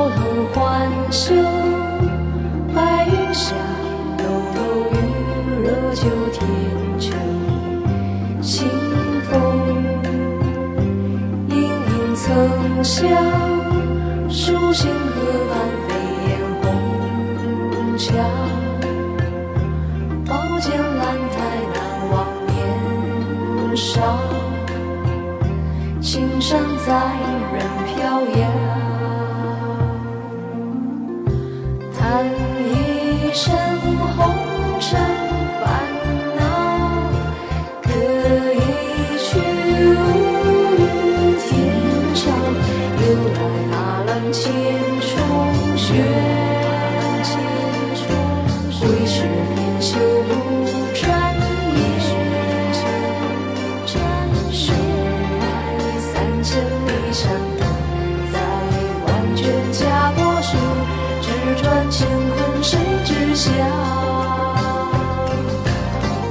梢头欢笑，白云下抖抖雨，热酒添酒，清风隐隐曾晓，书信河岸飞燕红桥，宝剑兰台难忘年少，青山在人飘摇。叹一声红尘烦恼，歌一曲无语天长。又来踏浪千重雪，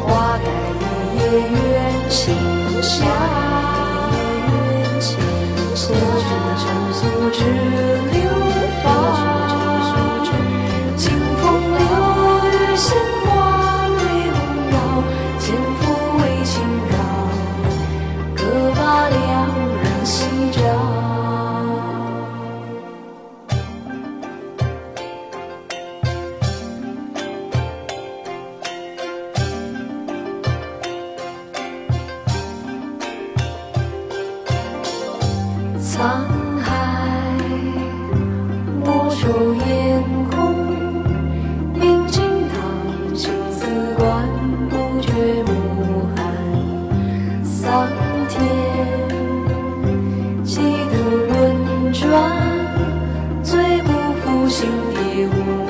花开一夜愿清香，心蝶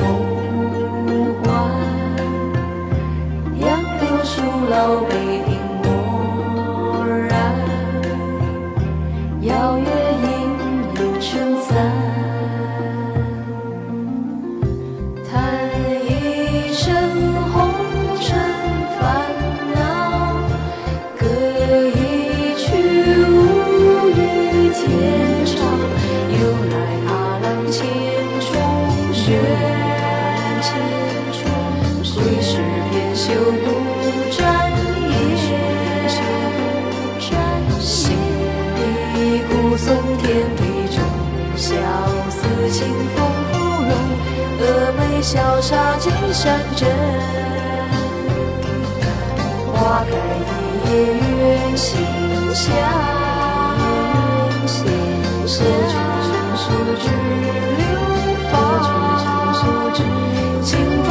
潇洒金山镇。花开一夜月清宵，千曲成诉只流芳。清风